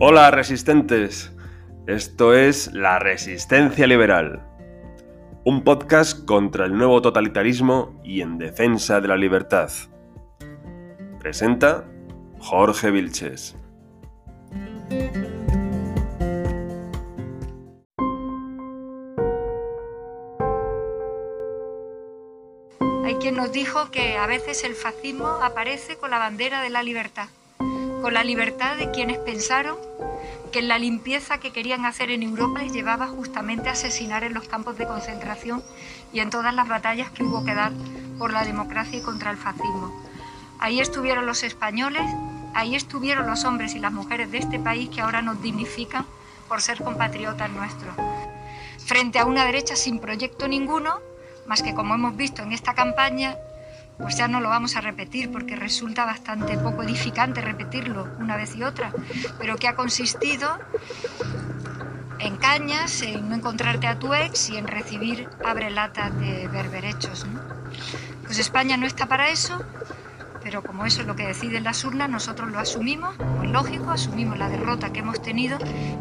Hola resistentes, esto es La Resistencia Liberal, un podcast contra el nuevo totalitarismo y en defensa de la libertad. Presenta Jorge Vilches. Hay quien nos dijo que a veces el fascismo aparece con la bandera de la libertad con la libertad de quienes pensaron que la limpieza que querían hacer en Europa les llevaba justamente a asesinar en los campos de concentración y en todas las batallas que hubo que dar por la democracia y contra el fascismo. Ahí estuvieron los españoles, ahí estuvieron los hombres y las mujeres de este país que ahora nos dignifican por ser compatriotas nuestros. Frente a una derecha sin proyecto ninguno, más que como hemos visto en esta campaña, pues ya no lo vamos a repetir porque resulta bastante poco edificante repetirlo una vez y otra, pero que ha consistido en cañas, en no encontrarte a tu ex y en recibir abrelatas de berberechos. Pues España no está para eso, pero como eso es lo que deciden las urnas, nosotros lo asumimos, lógico, asumimos la derrota que hemos tenido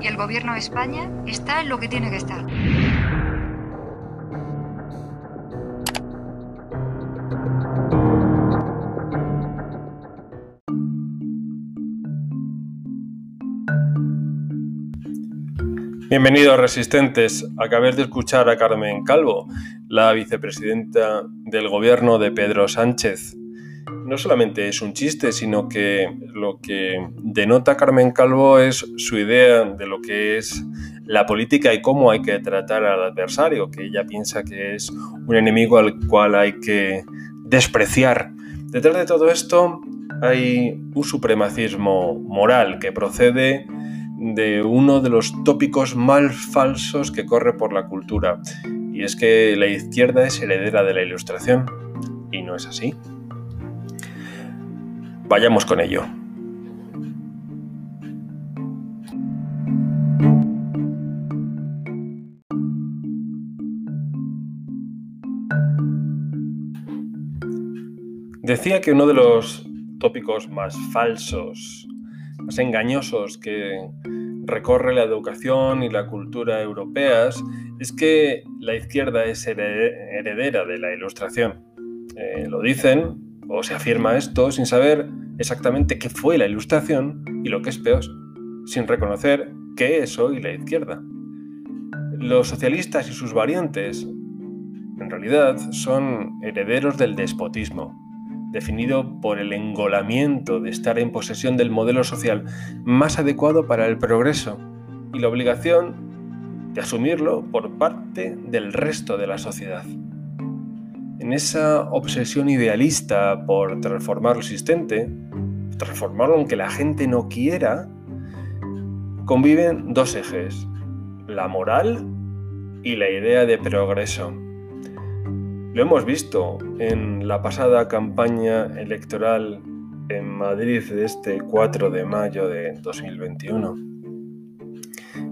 y el gobierno de España está en lo que tiene que estar. Bienvenidos resistentes. Acabé de escuchar a Carmen Calvo, la vicepresidenta del gobierno de Pedro Sánchez. No solamente es un chiste, sino que lo que denota Carmen Calvo es su idea de lo que es la política y cómo hay que tratar al adversario, que ella piensa que es un enemigo al cual hay que despreciar. Detrás de todo esto hay un supremacismo moral que procede de uno de los tópicos más falsos que corre por la cultura, y es que la izquierda es heredera de la ilustración, y no es así. Vayamos con ello. Decía que uno de los tópicos más falsos más engañosos que recorre la educación y la cultura europeas es que la izquierda es heredera de la ilustración. Eh, lo dicen o se afirma esto sin saber exactamente qué fue la ilustración y lo que es peor, sin reconocer qué es hoy la izquierda. Los socialistas y sus variantes en realidad son herederos del despotismo, definido por el engolamiento de estar en posesión del modelo social más adecuado para el progreso y la obligación de asumirlo por parte del resto de la sociedad. En esa obsesión idealista por transformar lo existente, transformarlo aunque la gente no quiera, conviven dos ejes, la moral y la idea de progreso. Lo hemos visto en la pasada campaña electoral en Madrid de este 4 de mayo de 2021.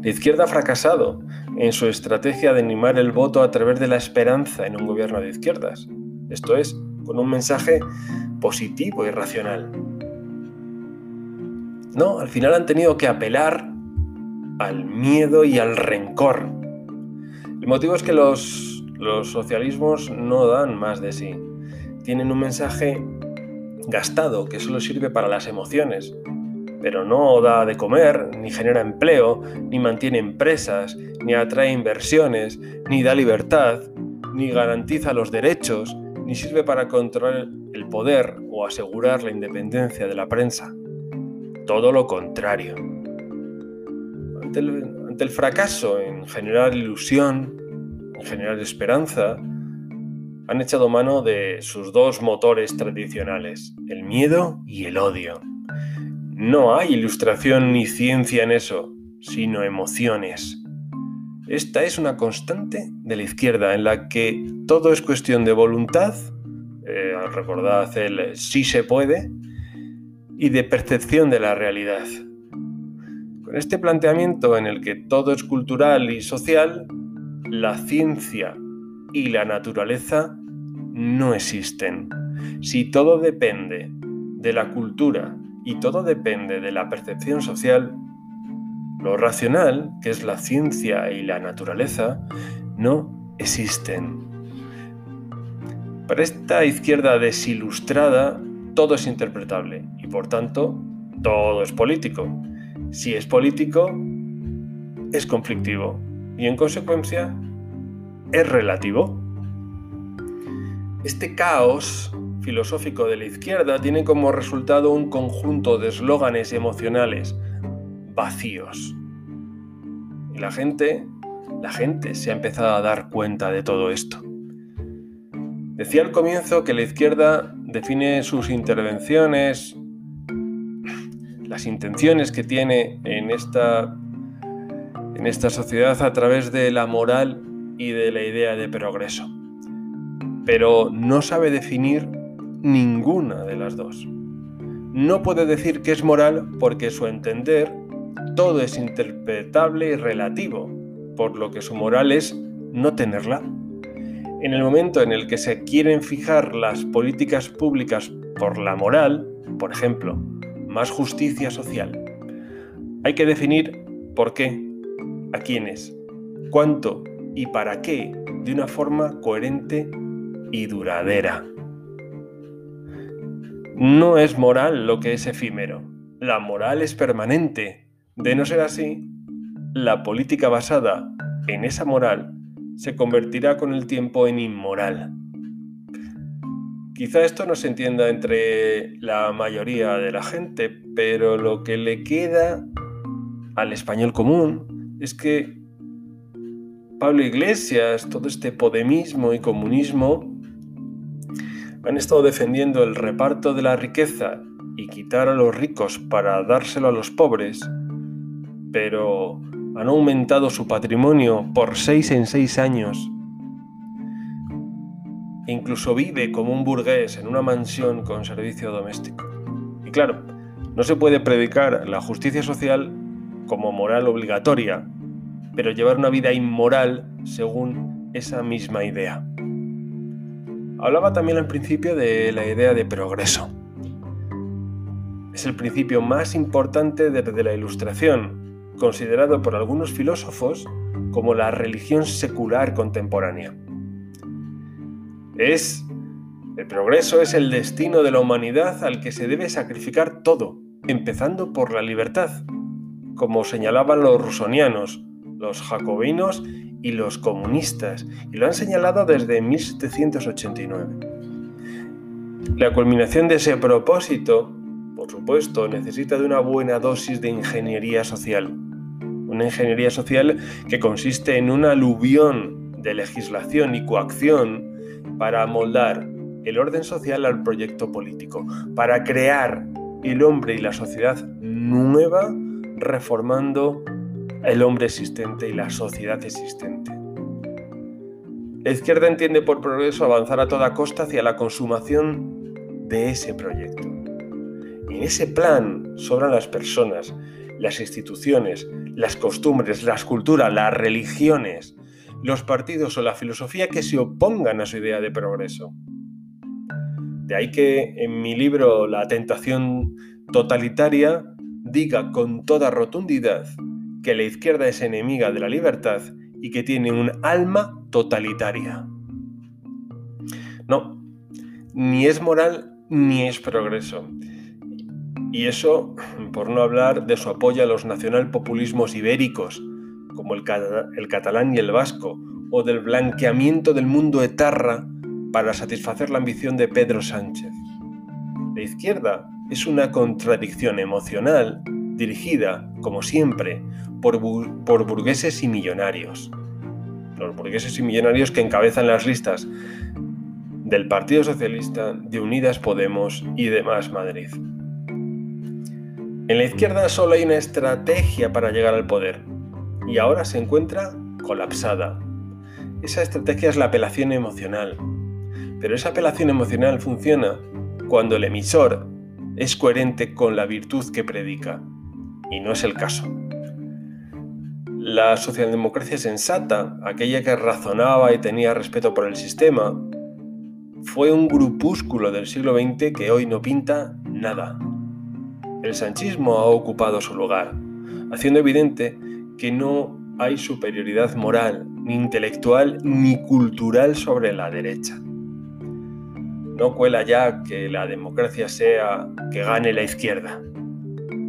La izquierda ha fracasado en su estrategia de animar el voto a través de la esperanza en un gobierno de izquierdas. Esto es, con un mensaje positivo y racional. No, al final han tenido que apelar al miedo y al rencor. El motivo es que los los socialismos no dan más de sí. Tienen un mensaje gastado que solo sirve para las emociones, pero no da de comer, ni genera empleo, ni mantiene empresas, ni atrae inversiones, ni da libertad, ni garantiza los derechos, ni sirve para controlar el poder o asegurar la independencia de la prensa. Todo lo contrario. Ante el, fracaso en generar ilusión, general esperanza, han echado mano de sus dos motores tradicionales, el miedo y el odio. No hay ilustración ni ciencia en eso, sino emociones. Esta es una constante de la izquierda en la que todo es cuestión de voluntad, eh, recordad el sí se puede, y de percepción de la realidad. Con este planteamiento en el que todo es cultural y social, la ciencia y la naturaleza no existen. Si todo depende de la cultura y todo depende de la percepción social, Lo racional, que es la ciencia y la naturaleza, no existen. Para esta izquierda desilustrada, todo es interpretable y por tanto todo es político. Si es político, es conflictivo y en consecuencia es relativo. Este caos filosófico de la izquierda tiene como resultado un conjunto de eslóganes emocionales vacíos. Y la gente, la gente se ha empezado a dar cuenta de todo esto. Decía al comienzo que la izquierda define sus intervenciones, las intenciones que tiene en esta, en esta sociedad a través de la moral y de la idea de progreso. Pero no sabe definir ninguna de las dos. No puede decir que es moral porque su entender todo es interpretable y relativo, por lo que su moral es no tenerla. En el momento en el que se quieren fijar las políticas públicas por la moral, por ejemplo, más justicia social, hay que definir por qué, a quiénes, cuánto y para qué de una forma coherente y duradera. No es moral lo que es efímero. La moral es permanente. De no ser así, la política basada en esa moral se convertirá con el tiempo en inmoral. Quizá esto no se entienda entre la mayoría de la gente, pero lo que le queda al español común es que Pablo Iglesias, todo este podemismo y comunismo, han estado defendiendo el reparto de la riqueza y quitar a los ricos para dárselo a los pobres, pero han aumentado su patrimonio por seis en seis años. E incluso vive como un burgués en una mansión con servicio doméstico. Y claro, no se puede predicar la justicia social como moral obligatoria, pero llevar una vida inmoral según esa misma idea. Hablaba también al principio de la idea de progreso. Es el principio más importante desde la Ilustración, considerado por algunos filósofos como la religión secular contemporánea. Es el progreso es el destino de la humanidad al que se debe sacrificar todo, empezando por la libertad, como señalaban los rusonianos, los jacobinos y los comunistas, y lo han señalado desde 1789. La culminación de ese propósito, por supuesto, necesita de una buena dosis de ingeniería social. Una ingeniería social que consiste en un aluvión de legislación y coacción para moldar el orden social al proyecto político, para crear el hombre y la sociedad nueva, reformando el hombre existente y la sociedad existente. La izquierda entiende por progreso avanzar a toda costa hacia la consumación de ese proyecto. En ese plan sobran las personas, las instituciones, las costumbres, las culturas, las religiones, los partidos o la filosofía que se opongan a su idea de progreso. De ahí que en mi libro La tentación totalitaria diga con toda rotundidad que la izquierda es enemiga de la libertad y que tiene un alma totalitaria. No, ni es moral ni es progreso. Y eso por no hablar de su apoyo a los nacionalpopulismos ibéricos, como el, catalán y el vasco, o del blanqueamiento del mundo etarra para satisfacer la ambición de Pedro Sánchez. La izquierda es una contradicción emocional dirigida, como siempre, por, burgueses y millonarios. Los burgueses y millonarios que encabezan las listas del Partido Socialista, de Unidas Podemos y de Más Madrid. En la izquierda solo hay una estrategia para llegar al poder y ahora se encuentra colapsada. Esa estrategia es la apelación emocional. Pero esa apelación emocional funciona cuando el emisor es coherente con la virtud que predica. Y no es el caso. La socialdemocracia sensata, aquella que razonaba y tenía respeto por el sistema, fue un grupúsculo del siglo XX que hoy no pinta nada. El sanchismo ha ocupado su lugar. haciendo evidente que no hay superioridad moral, ni intelectual, ni cultural sobre la derecha. No cuela ya que la democracia sea que gane la izquierda.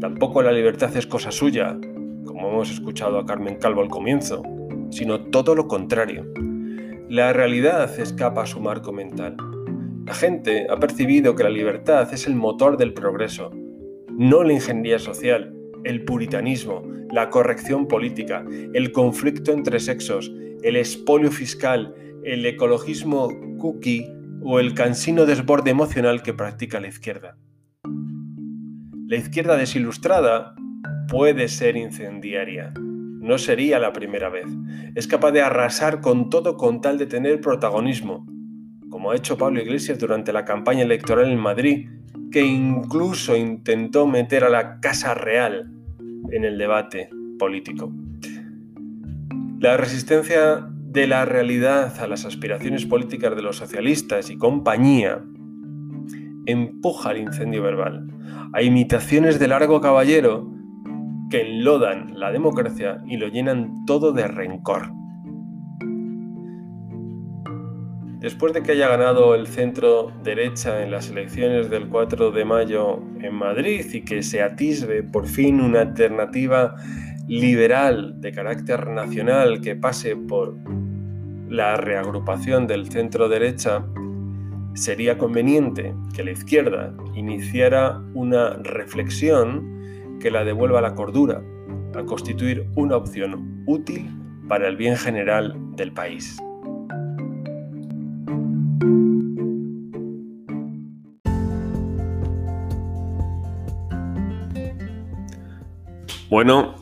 Tampoco la libertad es cosa suya, como hemos escuchado a Carmen Calvo al comienzo, sino todo lo contrario. La realidad escapa a su marco mental. La gente ha percibido que la libertad es el motor del progreso, no la ingeniería social, el puritanismo, la corrección política, el conflicto entre sexos, el espolio fiscal, el ecologismo cookie o el cansino desborde emocional que practica la izquierda. La izquierda desilustrada puede ser incendiaria. No sería la primera vez. Es capaz de arrasar con todo con tal de tener protagonismo, como ha hecho Pablo Iglesias durante la campaña electoral en Madrid, que incluso intentó meter a la Casa Real en el debate político. La resistencia de la realidad a las aspiraciones políticas de los socialistas y compañía empuja al incendio verbal, a imitaciones de largo caballero que enlodan la democracia y lo llenan todo de rencor. Después de que haya ganado el centro derecha en las elecciones del 4 de mayo en Madrid y que se atisbe por fin una alternativa liberal de carácter nacional que pase por la reagrupación del centro derecha, sería conveniente que la izquierda iniciara una reflexión que la devuelva a la cordura, a constituir una opción útil para el bien general del país. Bueno,